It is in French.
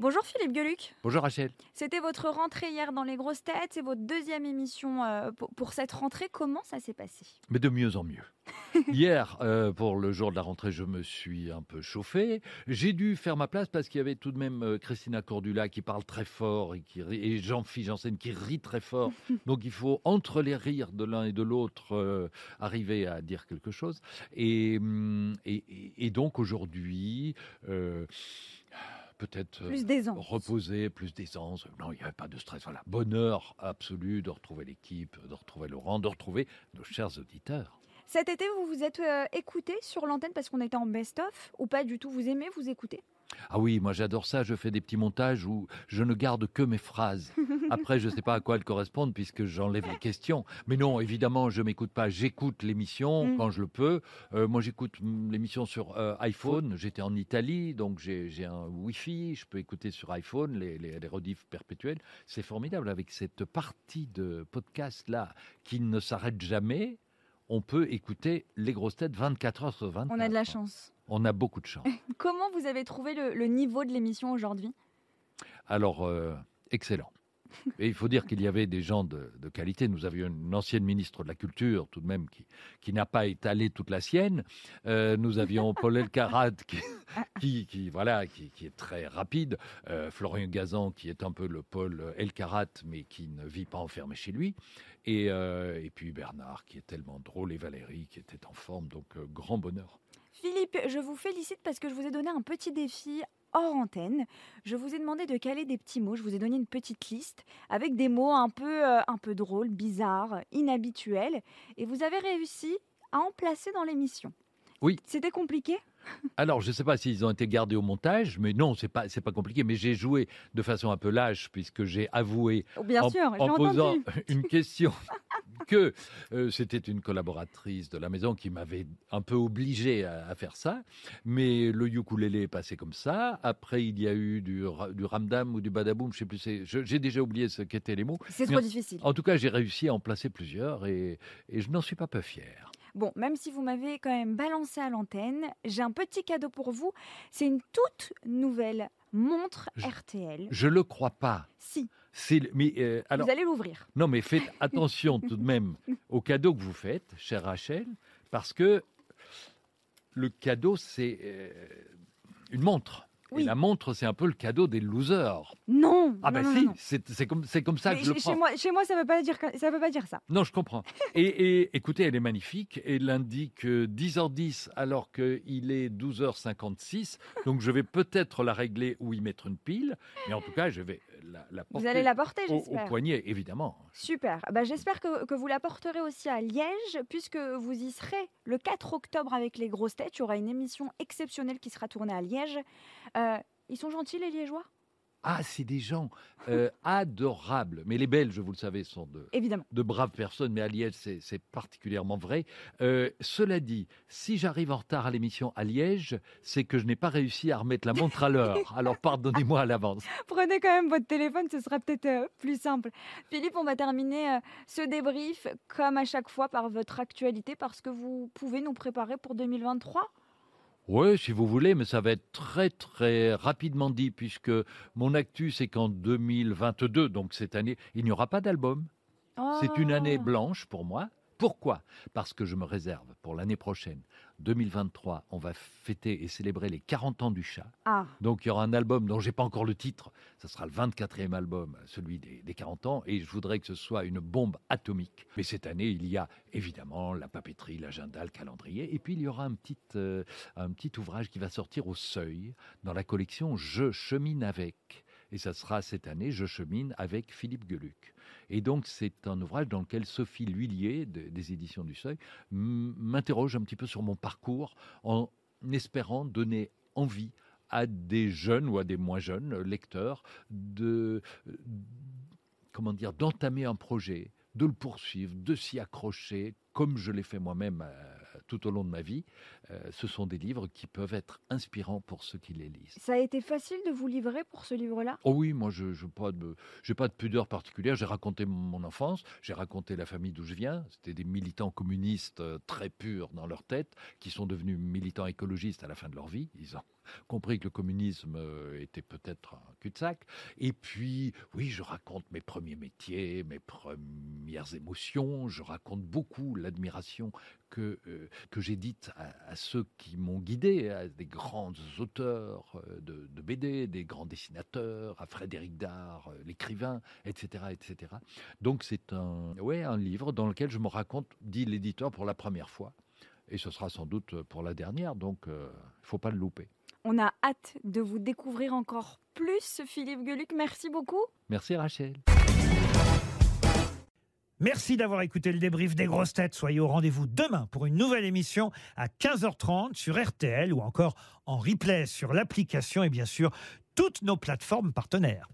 Bonjour Philippe Gueluc. Bonjour Rachel. C'était votre rentrée hier dans les grosses têtes, c'est votre deuxième émission euh, pour, cette rentrée. Comment ça s'est passé? Mais de mieux en mieux. Hier, euh, pour le jour de la rentrée, je me suis un peu chauffé. J'ai dû faire ma place parce qu'il y avait tout de même euh, Christina Cordula qui parle très fort et, qui rit- et Jean-Philippe Janssen qui rit très fort. Donc il faut, entre les rires de l'un et de l'autre, euh, arriver à dire quelque chose. Et, hum, et, et- et donc aujourd'hui, euh, peut-être... euh, reposer, plus d'aisance. Non, il n'y avait pas de stress. Voilà, bonheur absolu de retrouver l'équipe, de retrouver Laurent, de retrouver nos chers auditeurs. Cet été, vous vous êtes euh, écouté sur l'antenne parce qu'on était en best-of ou pas du tout? Vous aimez vous écouter Ah oui, moi j'adore ça. Je fais des petits montages où je ne garde que mes phrases. Après, je ne sais pas à quoi elles correspondent puisque j'enlève les questions. Mais non, évidemment, je m'écoute pas. J'écoute l'émission Mm. quand je le peux. Euh, moi, j'écoute l'émission sur euh, iPhone. J'étais en Italie, donc j'ai un Wi-Fi. Je peux écouter sur iPhone les, les, les rediffs perpétuels. C'est formidable avec cette partie de podcast là qui ne s'arrête jamais. On peut écouter les grosses têtes 24 heures sur 24. On a de la chance. On a beaucoup de chance. Comment vous avez trouvé le, le niveau de l'émission aujourd'hui? Alors, euh, excellent. Et il faut dire qu'il y avait des gens de, de qualité. Nous avions une ancienne ministre de la Culture, tout de même, qui, qui n'a pas étalé toute la sienne. Euh, nous avions Paul Elkarat, qui, qui, qui, voilà, qui, qui est très rapide. Euh, Florian Gazan, qui est un peu le Paul Elkarat, mais qui ne vit pas enfermé chez lui. Et, euh, et puis Bernard, qui est tellement drôle, et Valérie, qui était en forme. Donc, grand bonheur. Philippe, je vous félicite parce que je vous ai donné un petit défi hors antenne. Je vous ai demandé de caler des petits mots. Je vous ai donné une petite liste avec des mots un peu, euh, un peu drôles, bizarres, inhabituels. Et vous avez réussi à en placer dans l'émission. Oui. C'était compliqué? Alors, je ne sais pas s'ils ont été gardés au montage, mais non, c'est pas, c'est pas compliqué. Mais j'ai joué de façon un peu lâche, puisque j'ai avoué Oh, Bien en, sûr, j'ai en posant entendu. une question que euh, c'était une collaboratrice de la maison qui m'avait un peu obligé à, à faire ça. Mais le ukulélé est passé comme ça. Après, il y a eu du, ra- du ramdam ou du badaboum, je sais plus. J'ai déjà oublié ce qu'étaient les mots. C'est Mais trop difficile. En tout cas, j'ai réussi à en placer plusieurs et, et je n'en suis pas peu fier. Bon, même si vous m'avez quand même balancé à l'antenne, j'ai un petit cadeau pour vous. C'est une toute nouvelle montre Je- RTL. Je le crois pas. Si, mais euh, alors. vous allez l'ouvrir. Non, mais faites attention tout de même au cadeau que vous faites, chère Rachel, parce que le cadeau, c'est euh, une montre. Oui. Et la montre, c'est un peu le cadeau des losers. Non Ah ben si, c'est comme, comme ça Mais que je le chez, prends. chez moi, chez moi, ça ne veut, pas dire ça veut pas dire ça. Non, je comprends. Et, et écoutez, elle est magnifique. Elle indique euh, 10h10 alors qu'il est 12h56. Donc je vais peut-être la régler ou y mettre une pile. Mais en tout cas, je vais la, la Vous allez la porter, au, au j'espère. poignet, évidemment. Super. Bah, j'espère que, que vous la porterez aussi à Liège, puisque vous y serez le 4 octobre avec les grosses têtes. Il y aura une émission exceptionnelle qui sera tournée à Liège. Euh, ils sont gentils, les Liégeois? Ah, c'est des gens euh, adorables. Mais les Belges, vous le savez, sont de, Évidemment. de braves personnes, mais à Liège, c'est particulièrement vrai. Euh, cela dit, si j'arrive en retard à l'émission à Liège, c'est que je n'ai pas réussi à remettre la montre à l'heure. Alors pardonnez-moi à l'avance. Prenez quand même votre téléphone, ce sera peut-être euh, plus simple. Philippe, on va terminer ce débrief, comme à chaque fois, par votre actualité, parce que vous pouvez nous préparer pour 2023. Oui, si vous voulez, mais ça va être très très rapidement dit, puisque mon actu, c'est qu'en 2022, donc cette année, il n'y aura pas d'album. C'est une année Oh. blanche pour moi. Pourquoi? Parce que je me réserve pour l'année prochaine, 2023, on va fêter et célébrer les 40 ans du chat. Ah, Donc il y aura un album dont j'ai pas encore le titre. Ça sera le 24e album, celui des, des 40 ans, et je voudrais que ce soit une bombe atomique. Mais cette année, il y a évidemment la papeterie, l'agenda, le calendrier, et puis il y aura un petit, euh, un petit ouvrage qui va sortir au seuil dans la collection Je chemine avec. Et ça sera cette année, Je chemine avec Philippe Geluc. Et donc, c'est un ouvrage dans lequel Sophie Lhuillier, de- des éditions du Seuil, m'interroge un petit peu sur mon parcours en espérant donner envie à des jeunes ou à des moins jeunes lecteurs de comment dire d'entamer un projet, de le poursuivre, de s'y accrocher, comme je l'ai fait moi-même euh, tout au long de ma vie, euh, ce sont des livres qui peuvent être inspirants pour ceux qui les lisent. Ça a été facile de vous livrer pour ce livre-là? Oh oui, moi je n'ai pas, de, pas de pudeur particulière. J'ai raconté mon enfance, j'ai raconté la famille d'où je viens. C'était des militants communistes euh, très purs dans leur tête qui sont devenus militants écologistes à la fin de leur vie. Ils ont compris que le communisme euh, était peut-être un cul-de-sac. Et puis, oui, je raconte mes premiers métiers, mes premières émotions. Je raconte beaucoup l'admiration que, euh, que j'ai dite à, ceux qui m'ont guidé, à des grands auteurs euh, de, BD, des grands dessinateurs, à Frédéric Dard, l'écrivain, etc., etc. Donc c'est un, ouais, un livre dans lequel je me raconte, dit l'éditeur, pour la première fois. Et ce sera sans doute pour la dernière, donc il ne faut pas le louper. On a hâte de vous découvrir encore plus, Philippe Geluc. Merci beaucoup. Merci Rachel. Merci d'avoir écouté le débrief des grosses têtes. Soyez au rendez-vous demain pour une nouvelle émission à 15h30 sur RTL ou encore en replay sur l'application et bien sûr toutes nos plateformes partenaires.